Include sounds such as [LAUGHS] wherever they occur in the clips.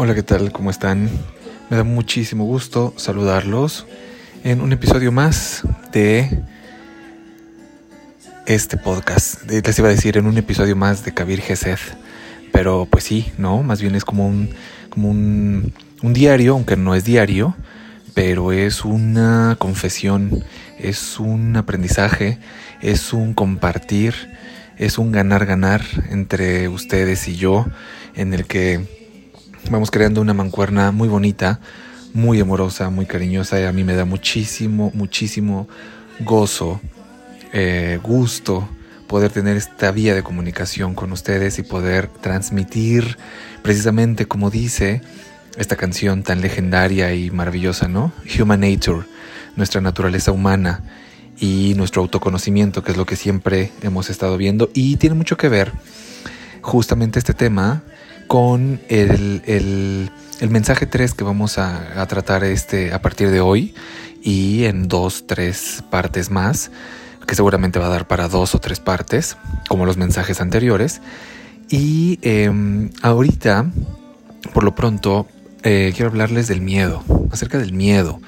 Hola, ¿qué tal? ¿Cómo están? Me da muchísimo gusto saludarlos en un episodio más de este podcast. Les iba a decir en un episodio más de Kabir Gesed, pero pues sí, ¿no? Más bien es como un, como un, un diario, aunque no es diario, pero es una confesión, es un aprendizaje, es un compartir, es un ganar-ganar entre ustedes y yo, en el que vamos creando una mancuerna muy bonita, muy amorosa, muy cariñosa y a mí me da muchísimo, muchísimo gozo, eh, gusto poder tener esta vía de comunicación con ustedes y poder transmitir precisamente como dice esta canción tan legendaria y maravillosa, ¿no? Human Nature, nuestra naturaleza humana y nuestro autoconocimiento, que es lo que siempre hemos estado viendo y tiene mucho que ver justamente este tema con el, el, mensaje 3 que vamos a, tratar este, a partir de hoy y en dos, tres partes más, que seguramente va a dar para dos o tres partes, como los mensajes anteriores. Y eh, ahorita, por lo pronto, eh, quiero hablarles del miedo, acerca del miedo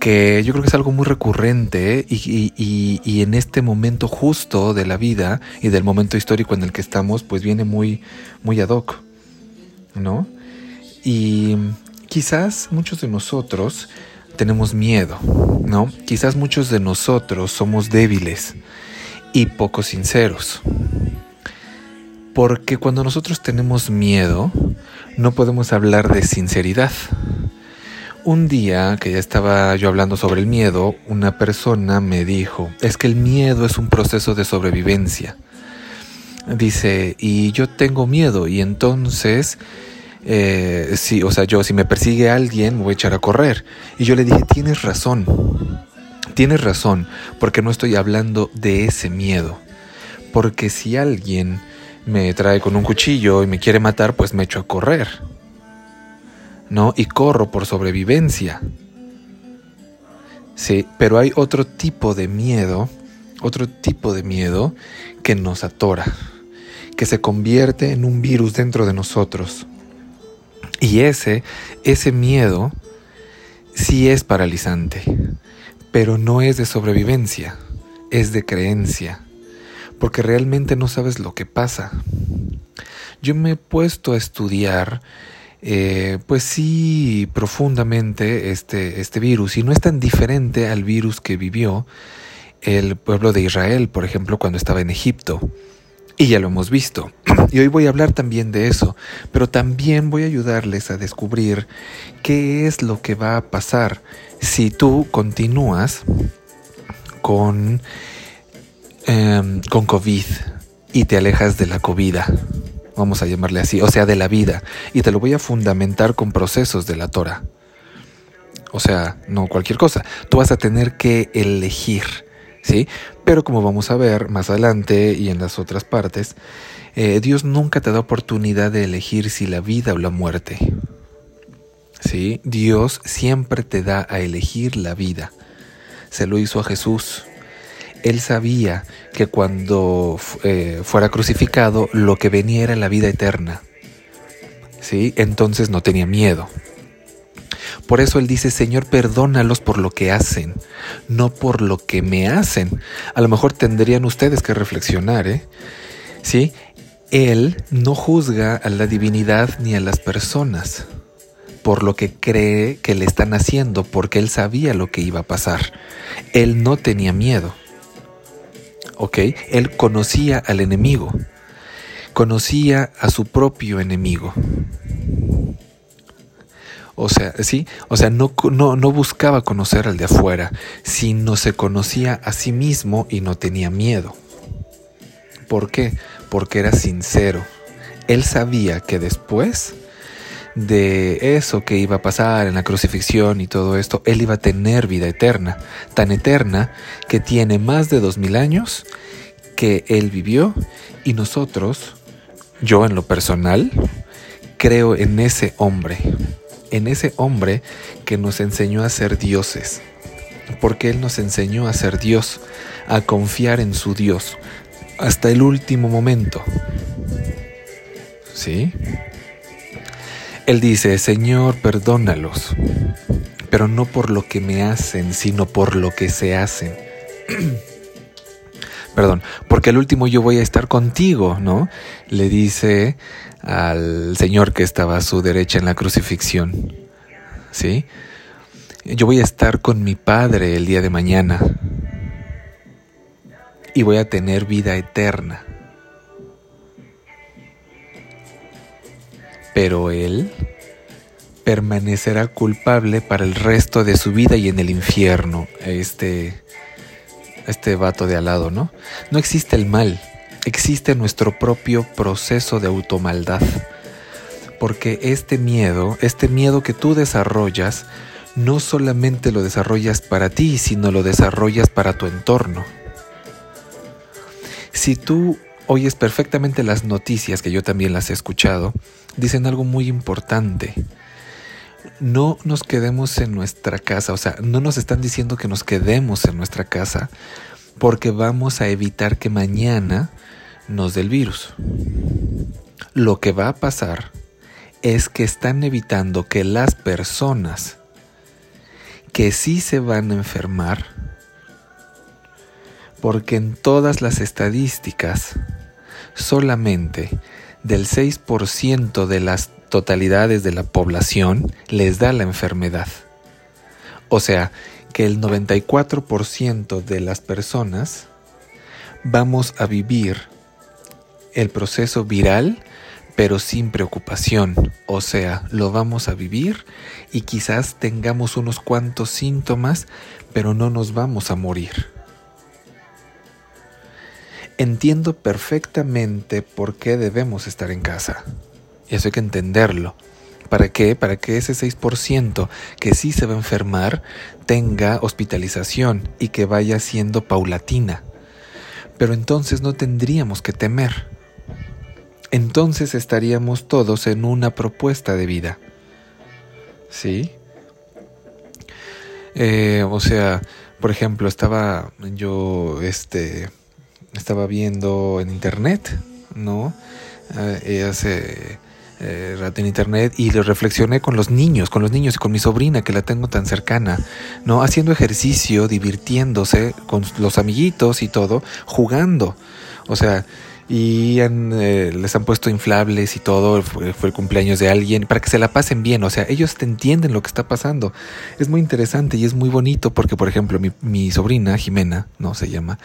que yo creo que es algo muy recurrente y, y, y, y, en este momento justo de la vida y del momento histórico en el que estamos, pues viene muy, muy ad hoc. ¿No? Y quizás muchos de nosotros tenemos miedo, ¿no? Quizás muchos de nosotros somos débiles y poco sinceros. Porque cuando nosotros tenemos miedo, no podemos hablar de sinceridad. Un día que ya estaba yo hablando sobre el miedo, una persona me dijo, es que el miedo es un proceso de sobrevivencia. Dice, y yo tengo miedo y entonces eh, sí, o sea, yo si me persigue alguien voy a echar a correr. Y yo le dije, tienes razón, tienes razón, porque no estoy hablando de ese miedo. Porque si alguien me trae con un cuchillo y me quiere matar, pues me echo a correr. ¿No? Y corro por sobrevivencia. Sí, pero hay otro tipo de miedo, otro tipo de miedo que nos atora, que se convierte en un virus dentro de nosotros y ese, ese miedo sí es paralizante, pero no es de sobrevivencia, es de creencia, porque realmente no sabes lo que pasa. Yo me he puesto a estudiar, eh, pues sí, profundamente este, este virus, y no es tan diferente al virus que vivió el pueblo de Israel, por ejemplo, cuando estaba en Egipto. Y ya lo hemos visto. [CLEARS THROAT] Y hoy voy a hablar también de eso, pero también voy a ayudarles a descubrir qué es lo que va a pasar si tú continúas con, eh, con COVID y te alejas de la COVID. Vamos a llamarle así, o sea, de la vida. Y te lo voy a fundamentar con procesos de la Torah. O sea, no cualquier cosa. Tú vas a tener que elegir ¿sí? Pero como vamos a ver más adelante y en las otras partes, eh, Dios nunca te da oportunidad de elegir si la vida o la muerte. ¿Sí? Dios siempre te da a elegir la vida. Se lo hizo a Jesús. Él sabía que cuando eh, fuera crucificado lo que venía era la vida eterna. ¿Sí? Entonces no tenía miedo. Por eso Él dice, Señor, perdónalos por lo que hacen, no por lo que me hacen. A lo mejor tendrían ustedes que reflexionar, ¿eh? ¿Sí? Él no juzga a la divinidad ni a las personas por lo que cree que le están haciendo, porque él sabía lo que iba a pasar. Él no tenía miedo. ¿Ok? Él conocía al enemigo, conocía a su propio enemigo. O sea, sí, o sea, no, no, no buscaba conocer al de afuera, sino se conocía a sí mismo y no tenía miedo. ¿Por qué? Porque era sincero. Él sabía que después de eso que iba a pasar en la crucifixión y todo esto, él iba a tener vida eterna, tan eterna que tiene más de dos mil años que él vivió y nosotros, yo en lo personal, creo en ese hombre, en ese hombre que nos enseñó a ser dioses, porque Él nos enseñó a ser Dios, a confiar en su Dios, hasta el último momento. ¿Sí? Él dice, Señor, perdónalos, pero no por lo que me hacen, sino por lo que se hacen. [CLEARS THROAT] Perdón, porque al último yo voy a estar contigo, ¿no? Le dice al Señor que estaba a su derecha en la crucifixión, ¿sí? Yo voy a estar con mi Padre el día de mañana y voy a tener vida eterna. pero él permanecerá culpable para el resto de su vida y en el infierno. Este, este vato de al lado, ¿no? No existe el mal, existe nuestro propio proceso de automaldad. Porque este miedo, este miedo que tú desarrollas, no solamente lo desarrollas para ti, sino lo desarrollas para tu entorno. Si tú oyes perfectamente las noticias, que yo también las he escuchado, dicen algo muy importante. No nos quedemos en nuestra casa, o sea, no nos están diciendo que nos quedemos en nuestra casa porque vamos a evitar que mañana nos dé el virus. Lo que va a pasar es que están evitando que las personas que sí se van a enfermar, porque en todas las estadísticas solamente del 6% de las totalidades de la población les da la enfermedad. O sea, que el 94% de las personas vamos a vivir el proceso viral, pero sin preocupación. O sea, lo vamos a vivir y quizás tengamos unos cuantos síntomas, pero no nos vamos a morir. Entiendo perfectamente por qué debemos estar en casa. Y eso hay que entenderlo. ¿Para qué? Para que ese 6% que sí se va a enfermar tenga hospitalización y que vaya siendo paulatina. Pero entonces no tendríamos que temer. Entonces estaríamos todos en una propuesta de vida. ¿Sí? Eh, o sea, por ejemplo, estaba yo, este, estaba viendo en internet, ¿no? Eh, hace eh, rato en internet y lo reflexioné con los niños, con los niños y con mi sobrina que la tengo tan cercana, ¿no? Haciendo ejercicio, divirtiéndose con los amiguitos y todo, jugando. O sea, y eh, les han puesto inflables y todo, fue, el cumpleaños de alguien, para que se la pasen bien, o sea, ellos te entienden lo que está pasando. Es muy interesante y es muy bonito porque, por ejemplo, mi, mi sobrina, Jimena, no se llama,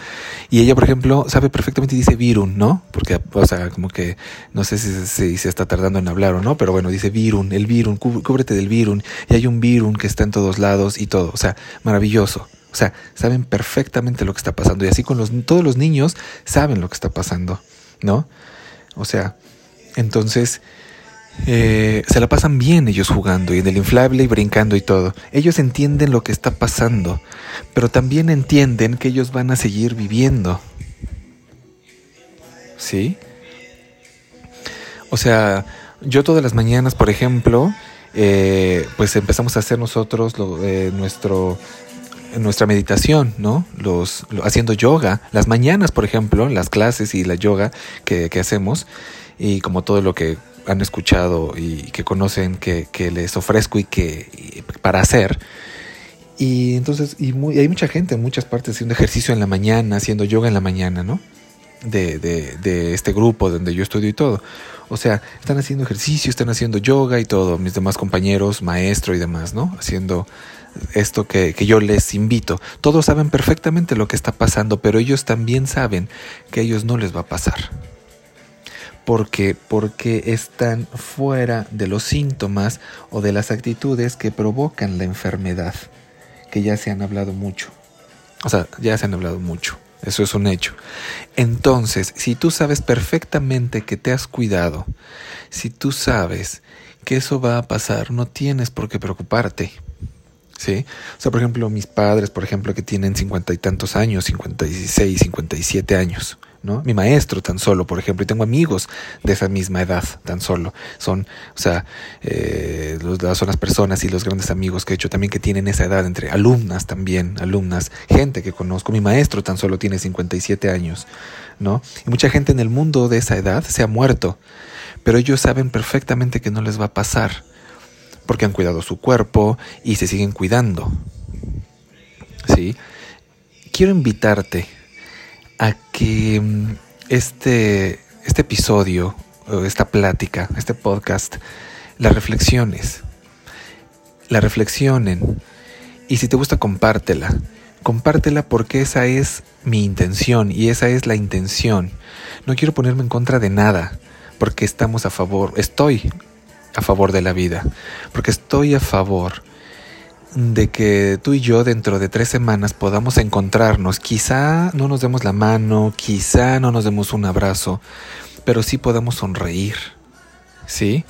y ella, por ejemplo, sabe perfectamente, dice virun, ¿no? Porque, o sea, como que, no sé si, si, se está tardando en hablar o no, pero bueno, dice virun, el virun, cúbrete del virun, y hay un virun que está en todos lados y todo, o sea, maravilloso. O sea, saben perfectamente lo que está pasando. Y así con los, todos los niños saben lo que está pasando. ¿No? O sea, entonces eh, se la pasan bien ellos jugando y en el inflable y brincando y todo. Ellos entienden lo que está pasando, pero también entienden que ellos van a seguir viviendo. ¿Sí? O sea, yo todas las mañanas, por ejemplo, eh, pues empezamos a hacer nosotros lo, eh, nuestro nuestra meditación, ¿no? Los, haciendo yoga, las mañanas, por ejemplo, las clases y la yoga que, hacemos, y como todo lo que han escuchado y que conocen que, les ofrezco y que para hacer. Y entonces, y, hay mucha gente en muchas partes haciendo ejercicio en la mañana, haciendo yoga en la mañana, ¿no? De, de, de este grupo donde yo estudio y todo. O sea, están haciendo ejercicio, están haciendo yoga y todo, mis demás compañeros, maestro y demás, ¿no? Haciendo esto que, que, yo les invito. Todos saben perfectamente lo que está pasando, pero ellos también saben que a ellos no les va a pasar. Porque, porque están fuera de los síntomas o de las actitudes que provocan la enfermedad, que ya se han hablado mucho. O sea, ya se han hablado mucho. Eso es un hecho. Entonces, si tú sabes perfectamente que te has cuidado, si tú sabes que eso va a pasar, no tienes por qué preocuparte. ¿sí? O sea, por ejemplo, mis padres, por ejemplo, que tienen cincuenta y tantos años, cincuenta y seis, cincuenta y siete años, ¿no? Mi maestro tan solo, por ejemplo, y tengo amigos de esa misma edad tan solo. Son, o sea, eh, son las personas y los grandes amigos que he hecho también que tienen esa edad, entre alumnas también, alumnas, gente que conozco. Mi maestro tan solo tiene 57 años, ¿no? Y mucha gente en el mundo de esa edad se ha muerto, pero ellos saben perfectamente que no les va a pasar porque han cuidado su cuerpo y se siguen cuidando. ¿Sí? Quiero invitarte a que mm, este, este episodio, esta plática, este podcast, la reflexiones. La reflexionen. Y si te gusta, compártela. Compártela porque esa es mi intención y esa es la intención. No quiero ponerme en contra de nada, porque estamos a favor, estoy a favor de la vida, porque estoy a favor de que tú y yo dentro de tres semanas podamos encontrarnos. Quizá no nos demos la mano, quizá no nos demos un abrazo, pero sí podamos sonreír. ¿Sí?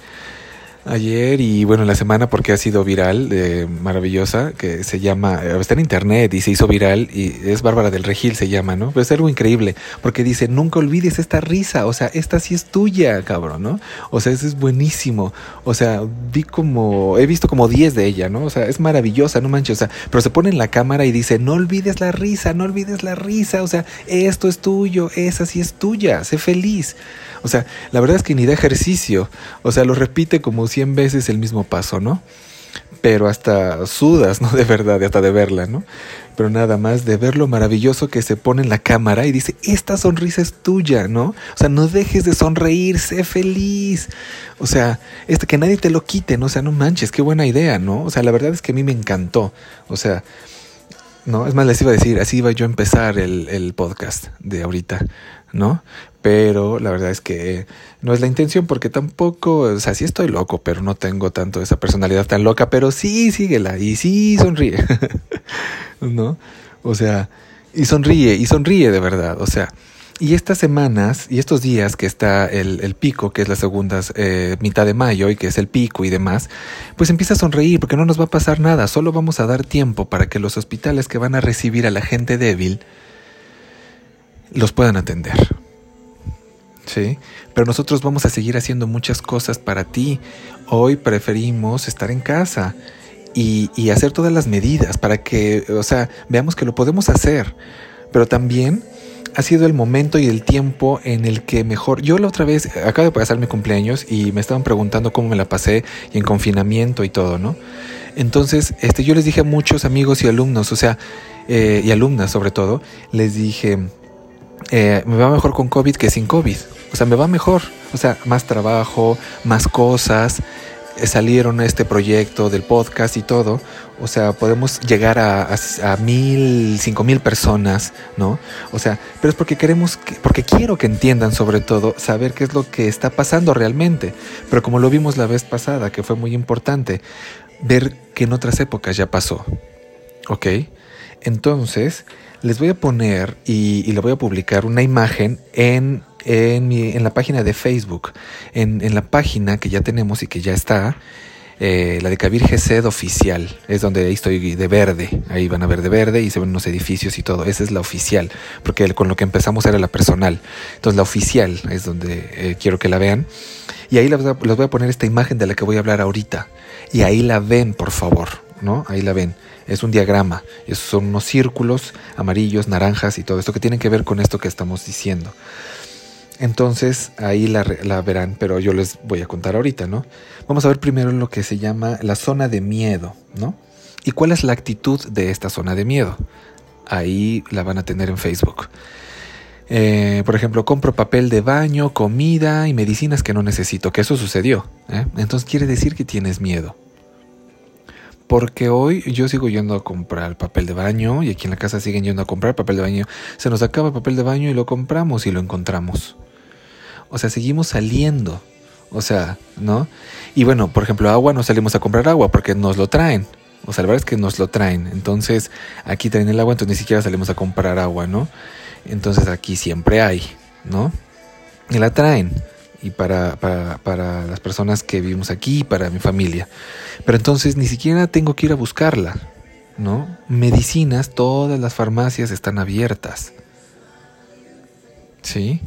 Ayer y bueno, la semana porque ha sido viral, eh, maravillosa, que se llama, eh, está en internet y se hizo viral y es Bárbara del Regil se llama, ¿no? Pero es algo increíble porque dice, nunca olvides esta risa, o sea, esta sí es tuya, cabrón, ¿no? O sea, eso es buenísimo, o sea, vi como, he visto como 10 de ella, ¿no? O sea, es maravillosa, no manches, o sea, pero se pone en la cámara y dice, no olvides la risa, no olvides la risa, o sea, esto es tuyo, esa sí es tuya, sé feliz. O sea, la verdad es que ni da ejercicio. O sea, lo repite como 100 veces el mismo paso, ¿no? Pero hasta sudas, ¿no? [LAUGHS] De verdad, hasta de verla, ¿no? Pero nada más de ver lo maravilloso que se pone en la cámara y dice, esta sonrisa es tuya, ¿no? O sea, no dejes de sonreír, sé feliz. O sea, este, que nadie te lo quite, ¿no? O sea, no manches, qué buena idea, ¿no? O sea, la verdad es que a mí me encantó. O sea, no, es más, les iba a decir, así iba yo a empezar el, el podcast de ahorita, ¿no? pero la verdad es que no es la intención porque tampoco, o sea, sí estoy loco, pero no tengo tanto esa personalidad tan loca, pero sí síguela y sí sonríe, [LAUGHS] ¿no? O sea, y sonríe, y sonríe de verdad, o sea, y estas semanas y estos días que está el, el pico, que es la segunda eh, mitad de mayo y que es el pico y demás, pues empieza a sonreír porque no nos va a pasar nada, solo vamos a dar tiempo para que los hospitales que van a recibir a la gente débil los puedan atender. ¿sí? Pero nosotros vamos a seguir haciendo muchas cosas para ti. Hoy preferimos estar en casa y, y, hacer todas las medidas para que, o sea, veamos que lo podemos hacer. Pero también ha sido el momento y el tiempo en el que mejor. Yo la otra vez, acabo de pasar mi cumpleaños y me estaban preguntando cómo me la pasé y en confinamiento y todo, ¿no? Entonces, este, yo les dije a muchos amigos y alumnos, o sea, eh, y alumnas sobre todo, les dije, eh, me va mejor con COVID que sin COVID. O sea, me va mejor. O sea, más trabajo, más cosas. Eh, salieron este proyecto del podcast y todo. O sea, podemos llegar a, a, mil, cinco mil personas, ¿no? O sea, pero es porque queremos, porque quiero que entiendan sobre todo, saber qué es lo que está pasando realmente. Pero como lo vimos la vez pasada, que fue muy importante, ver que en otras épocas ya pasó. ¿Ok? Entonces, les voy a poner y, y le voy a publicar una imagen en en, la página de Facebook, en, la página que ya tenemos y que ya está, eh, la de Kabir Gesed oficial, es donde ahí estoy de verde, ahí van a ver de verde y se ven unos edificios y todo, esa es la oficial, porque con lo que empezamos era la personal, entonces la oficial es donde eh, quiero que la vean, y ahí les voy a poner esta imagen de la que voy a hablar ahorita, y ahí la ven, por favor, ¿no? Ahí la ven es un diagrama, son unos círculos amarillos, naranjas y todo esto que tienen que ver con esto que estamos diciendo. Entonces ahí la, verán, pero yo les voy a contar ahorita, ¿no? Vamos a ver primero lo que se llama la zona de miedo, ¿no? ¿Y cuál es la actitud de esta zona de miedo? Ahí la van a tener en Facebook. Eh, por ejemplo, compro papel de baño, comida y medicinas que no necesito, que eso sucedió. ¿eh? Entonces quiere decir que tienes miedo. Porque hoy yo sigo yendo a comprar papel de baño y aquí en la casa siguen yendo a comprar papel de baño. Se nos acaba el papel de baño y lo compramos y lo encontramos. O sea, seguimos saliendo. O sea, ¿no? Y bueno, por ejemplo, agua no salimos a comprar agua porque nos lo traen. O sea, la verdad es que nos lo traen. Entonces, aquí traen el agua, entonces ni siquiera salimos a comprar agua, ¿no? Entonces aquí siempre hay, ¿no? Y la traen. Y para, para, para las personas que vivimos aquí, para mi familia. Pero entonces ni siquiera tengo que ir a buscarla, ¿no? Medicinas, todas las farmacias están abiertas. ¿Sí?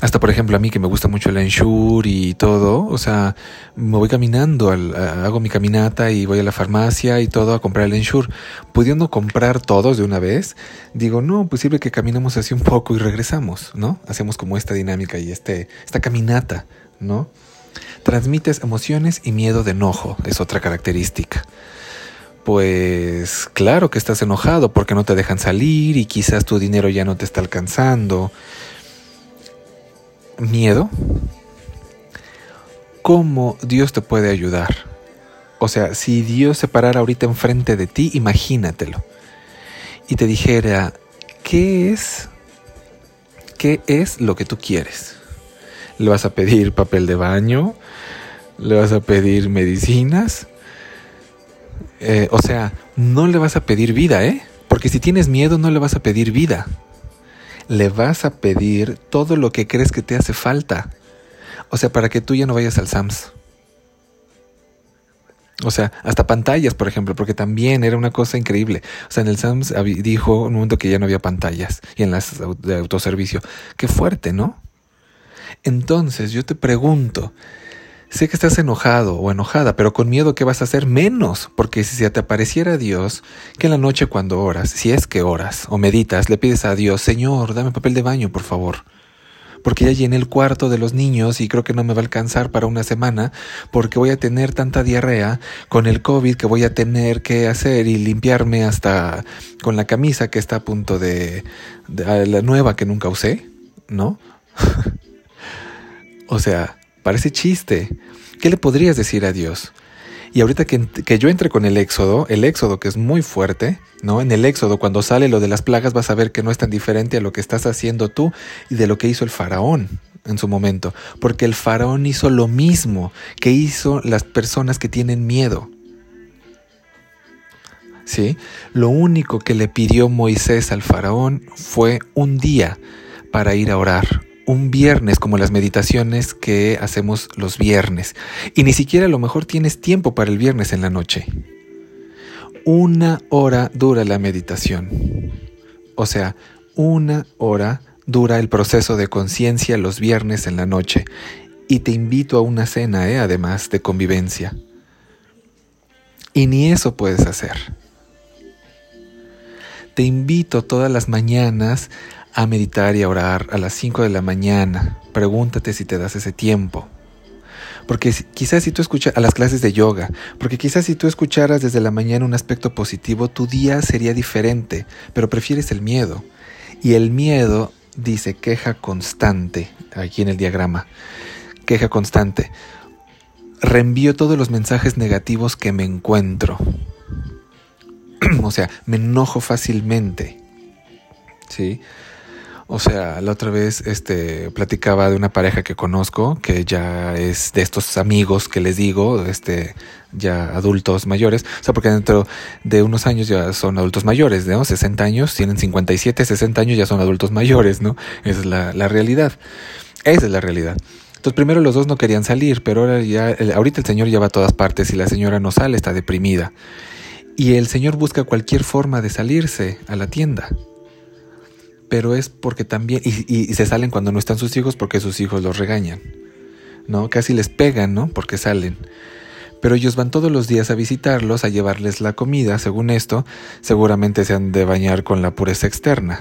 Hasta por ejemplo a mí que me gusta mucho el Ensure y todo, o sea, me voy caminando, al, hago mi caminata y voy a la farmacia y todo a comprar el Ensure. Pudiendo comprar todos de una vez, digo, no, pues sirve que caminemos así un poco y regresamos, ¿no? Hacemos como esta dinámica y este, esta caminata, ¿no? Transmites emociones y miedo de enojo, es otra característica. Pues claro que estás enojado porque no te dejan salir y quizás tu dinero ya no te está alcanzando. Miedo. ¿Cómo Dios te puede ayudar? O sea, si Dios se parara ahorita enfrente de ti, imagínatelo. Y te dijera, ¿qué es? ¿Qué es lo que tú quieres? ¿Le vas a pedir papel de baño? ¿Le vas a pedir medicinas? Eh, o sea, no le vas a pedir vida, ¿eh? Porque si tienes miedo no le vas a pedir vida. Le vas a pedir todo lo que crees que te hace falta. O sea, para que tú ya no vayas al SAMS. O sea, hasta pantallas, por ejemplo, porque también era una cosa increíble. O sea, en el SAMS dijo un momento que ya no había pantallas y en las de autoservicio. Qué fuerte, ¿no? Entonces yo te pregunto, sé que estás enojado o enojada, pero con miedo ¿qué vas a hacer? Menos, porque si se te apareciera Dios, que en la noche cuando oras, si es que oras o meditas, le pides a Dios, Señor, dame papel de baño, por favor. Porque ya llené el cuarto de los niños y creo que no me va a alcanzar para una semana porque voy a tener tanta diarrea con el COVID que voy a tener que hacer y limpiarme hasta con la camisa que está a punto de la nueva que nunca usé, ¿no? [LAUGHS] O sea, parece chiste. ¿Qué le podrías decir a Dios? Y ahorita que, que, yo entre con el éxodo, el éxodo que es muy fuerte, ¿no? En el éxodo, cuando sale lo de las plagas, vas a ver que no es tan diferente a lo que estás haciendo tú y de lo que hizo el faraón en su momento. Porque el faraón hizo lo mismo que hizo las personas que tienen miedo. ¿Sí? Lo único que le pidió Moisés al faraón fue un día para ir a orar, un viernes como las meditaciones que hacemos los viernes. Y ni siquiera a lo mejor tienes tiempo para el viernes en la noche. Una hora dura la meditación. O sea, una hora dura el proceso de conciencia los viernes en la noche. Y te invito a una cena, ¿eh? además de convivencia. Y ni eso puedes hacer. Te invito todas las mañanas a meditar y a orar a las 5 de la mañana. Pregúntate si te das ese tiempo. Porque quizás si tú escuchas a las clases de yoga, porque quizás si tú escucharas desde la mañana un aspecto positivo, tu día sería diferente, pero prefieres el miedo. Y el miedo dice queja constante, aquí en el diagrama, queja constante. Reenvío todos los mensajes negativos que me encuentro. [CLEARS THROAT] o sea, me enojo fácilmente. ¿Sí? O sea, la otra vez este, platicaba de una pareja que conozco, que ya es de estos amigos que les digo, este, ya adultos mayores. O sea, porque dentro de unos años ya son adultos mayores, ¿no? 60 años, tienen 57, 60 años ya son adultos mayores, ¿no? Esa es la, la realidad. Esa es la realidad. Entonces primero los dos no querían salir, pero ahora ya, ahorita el señor ya va a todas partes y la señora no sale, está deprimida. Y el señor busca cualquier forma de salirse a la tienda pero es porque también, y, se salen cuando no están sus hijos porque sus hijos los regañan, ¿no? Casi les pegan, ¿no? Porque salen. Pero ellos van todos los días a visitarlos, a llevarles la comida, según esto, seguramente se han de bañar con la pureza externa.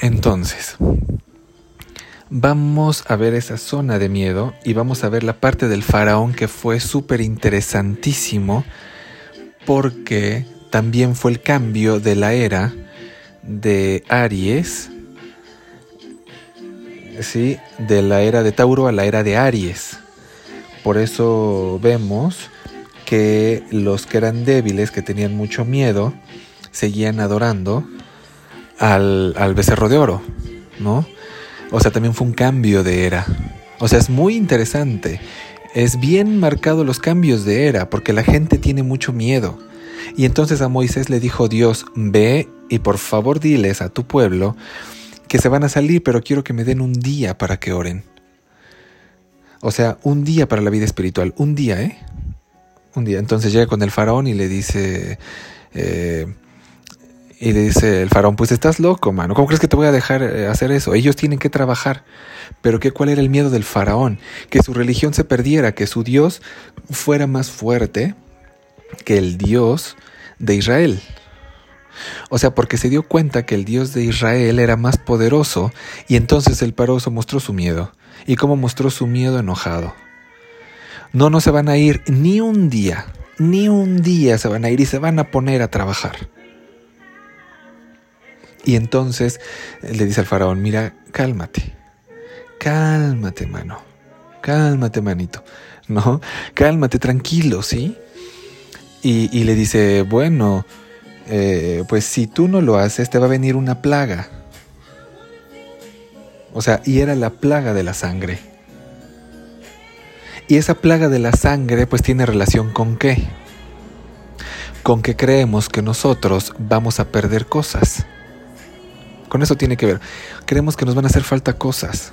Entonces, vamos a ver esa zona de miedo y vamos a ver la parte del faraón que fue súper interesantísimo porque también fue el cambio de la era de Aries, ¿sí? de la era de Tauro a la era de Aries. Por eso vemos que los que eran débiles, que tenían mucho miedo, seguían adorando al, al becerro de oro, ¿no? O sea, también fue un cambio de era. O sea, es muy interesante. Es bien marcado los cambios de era, porque la gente tiene mucho miedo. Y entonces a Moisés le dijo Dios, ve y por favor diles a tu pueblo que se van a salir, pero quiero que me den un día para que oren. O sea, un día para la vida espiritual, un día, ¿eh? Un día. Entonces llega con el faraón y le dice, eh, y le dice el faraón, pues estás loco, mano, ¿cómo crees que te voy a dejar eh, hacer eso? Ellos tienen que trabajar. Pero ¿qué, ¿cuál era el miedo del faraón? Que su religión se perdiera, que su Dios fuera más fuerte que el Dios de Israel. O sea, porque se dio cuenta que el Dios de Israel era más poderoso y entonces el paroso mostró su miedo. ¿Y cómo mostró su miedo enojado? No, no se van a ir ni un día, ni un día se van a ir y se van a poner a trabajar. Y entonces le dice al faraón, mira, cálmate, cálmate, mano, cálmate, manito, ¿no? Cálmate, tranquilo, ¿sí? Y, le dice, bueno, eh, pues si tú no lo haces, te va a venir una plaga. O sea, y era la plaga de la sangre. Y esa plaga de la sangre pues tiene relación con qué? Con que creemos que nosotros vamos a perder cosas. Con eso tiene que ver. Creemos que nos van a hacer falta cosas.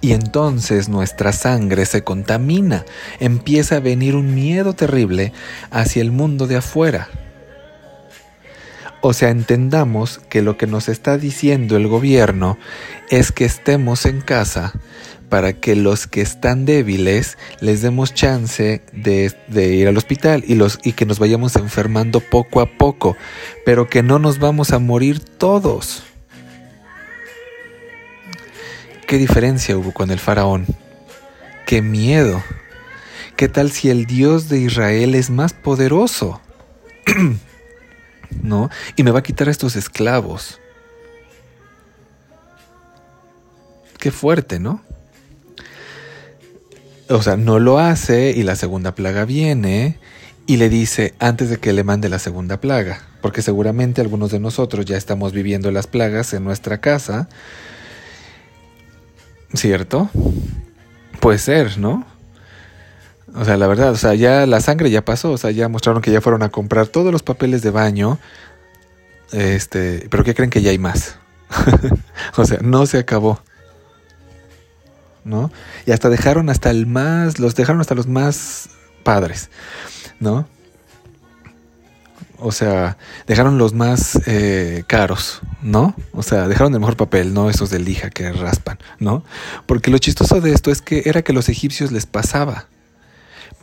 Y entonces nuestra sangre se contamina, empieza a venir un miedo terrible hacia el mundo de afuera. O sea, entendamos que lo que nos está diciendo el gobierno es que estemos en casa para que los que están débiles les demos chance de, ir al hospital y, los, y que nos vayamos enfermando poco a poco, pero que no nos vamos a morir todos. ¿Qué diferencia hubo con el faraón? ¡Qué miedo! ¿Qué tal si el Dios de Israel es más poderoso? [CLEARS THROAT] ¿No? Y me va a quitar a estos esclavos. Qué fuerte, ¿no? O sea, no lo hace y la segunda plaga viene y le dice antes de que le mande la segunda plaga, porque seguramente algunos de nosotros ya estamos viviendo las plagas en nuestra casa ¿Cierto? Puede ser, ¿no? O sea, la verdad, o sea, ya la sangre ya pasó, o sea, ya mostraron que ya fueron a comprar todos los papeles de baño. Este, pero ¿qué creen que ya hay más? [LAUGHS] o sea, no se acabó. Y hasta dejaron hasta el más, los dejaron hasta los más padres, ¿no? O sea, dejaron los más eh, caros, ¿no? O sea, dejaron el mejor papel, no esos de lija que raspan, ¿no? Porque lo chistoso de esto es que era que a los egipcios les pasaba,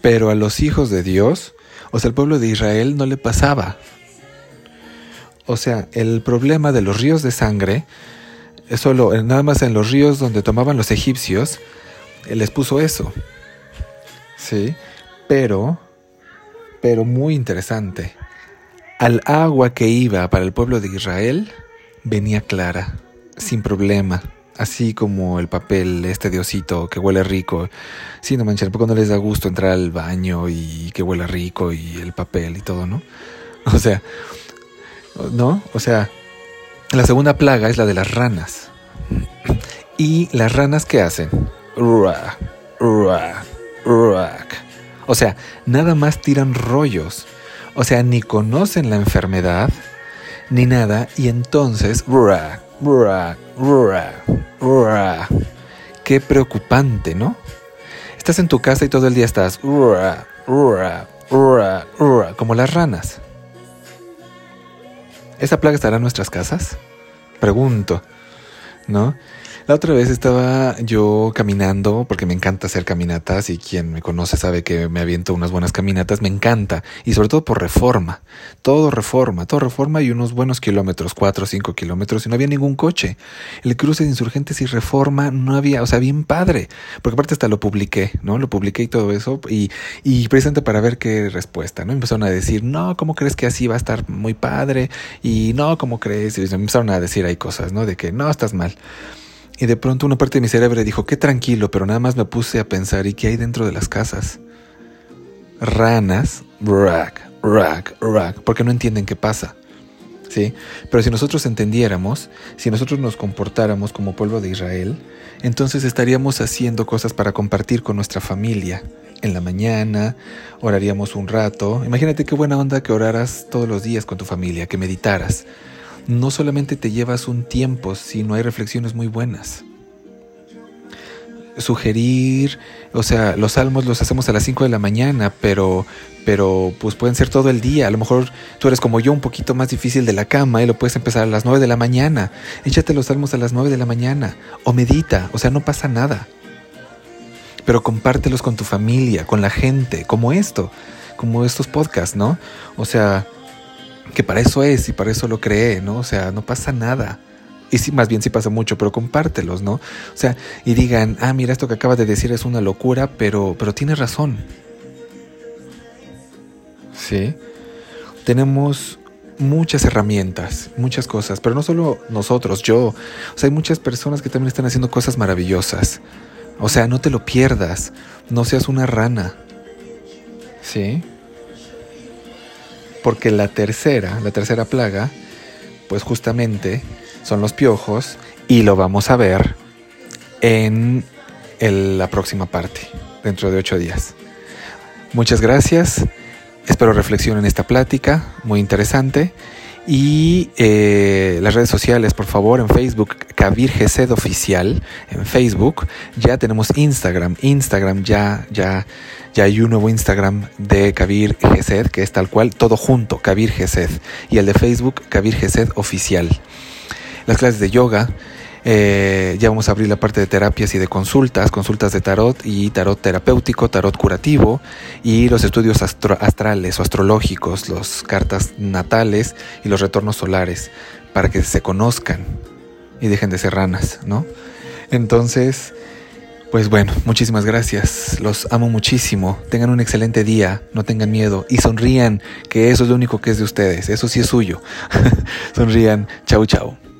pero a los hijos de Dios, o sea, al pueblo de Israel no le pasaba. O sea, el problema de los ríos de sangre es solo, nada más en los ríos donde tomaban los egipcios, les puso eso. Sí, pero, pero muy interesante al agua que iba para el pueblo de Israel venía clara, sin problema, así como el papel este de osito que huele rico. Sí, no manches, poco no les da gusto entrar al baño y que huele rico y el papel y todo, ¿no? [LAUGHS] O sea, ¿no? O sea, la segunda plaga es la de las ranas. ¿Y las ranas qué hacen? O sea, nada más tiran rollos o sea, ni conocen la enfermedad ni nada y entonces... Qué preocupante, ¿no? Estás en tu casa y todo el día estás... Como las ranas. ¿Esa plaga estará en nuestras casas? Pregunto, ¿no? La otra vez estaba yo caminando, porque me encanta hacer caminatas y quien me conoce sabe que me aviento unas buenas caminatas, me encanta, y sobre todo por reforma, todo reforma, todo reforma y unos buenos kilómetros, cuatro o cinco kilómetros, y no había ningún coche. El cruce de insurgentes y reforma no había, o sea, bien padre, porque aparte hasta lo publiqué, ¿no? Lo publiqué y todo eso, y, y precisamente para ver qué respuesta, ¿no? Empezaron a decir, no, ¿cómo crees que así va a estar muy padre? Y no, ¿cómo crees? Y empezaron a decir ahí cosas, ¿no? De que no, estás mal. Y de pronto una parte de mi cerebro dijo, qué tranquilo, pero nada más me puse a pensar, ¿y qué hay dentro de las casas? Ranas, rack, rack, rack, porque no entienden qué pasa. ¿Sí? Pero si nosotros entendiéramos, si nosotros nos comportáramos como pueblo de Israel, entonces estaríamos haciendo cosas para compartir con nuestra familia. En la mañana, oraríamos un rato. Imagínate qué buena onda que oraras todos los días con tu familia, que meditaras no solamente te llevas un tiempo, sino hay reflexiones muy buenas. Sugerir, o sea, los salmos los hacemos a las 5 de la mañana, pero, pero pues pueden ser todo el día. A lo mejor tú eres como yo un poquito más difícil de la cama y lo puedes empezar a las 9 de la mañana. Échate los salmos a las 9 de la mañana o medita, o sea, no pasa nada. Pero compártelos con tu familia, con la gente, como esto, como estos podcasts, ¿no? O sea, que para eso es y para eso lo creé, ¿no? O sea, no pasa nada. Y sí, más bien sí pasa mucho, pero compártelos, ¿no? O sea, y digan, ah, mira, esto que acabas de decir es una locura, pero, pero tienes razón. ¿Sí? Tenemos muchas herramientas, muchas cosas, pero no solo nosotros, yo. O sea, hay muchas personas que también están haciendo cosas maravillosas. O sea, no te lo pierdas, no seas una rana. ¿Sí? Porque la tercera, la tercera plaga, pues justamente son los piojos y lo vamos a ver en la próxima parte, dentro de ocho días. Muchas gracias, espero reflexionen esta plática, muy interesante. Y eh, las redes sociales, por favor, en Facebook, Kabir Gesed Oficial, en Facebook. Ya tenemos Instagram. Instagram ya, ya, ya hay un nuevo Instagram de Kabir Gesed, que es tal cual, todo junto, Kabir Gesed. Y el de Facebook, Kabir Gesed Oficial las clases de yoga. Eh, ya vamos a abrir la parte de terapias y de consultas, consultas de tarot y tarot terapéutico, tarot curativo y los estudios astrales o astrológicos, las cartas natales y los retornos solares para que se conozcan y dejen de ser ranas, ¿no? Entonces, pues bueno, muchísimas gracias, los amo muchísimo, tengan un excelente día, no tengan miedo y sonrían, que eso es lo único que es de ustedes, eso sí es suyo. [LAUGHS] sonrían, chau chau.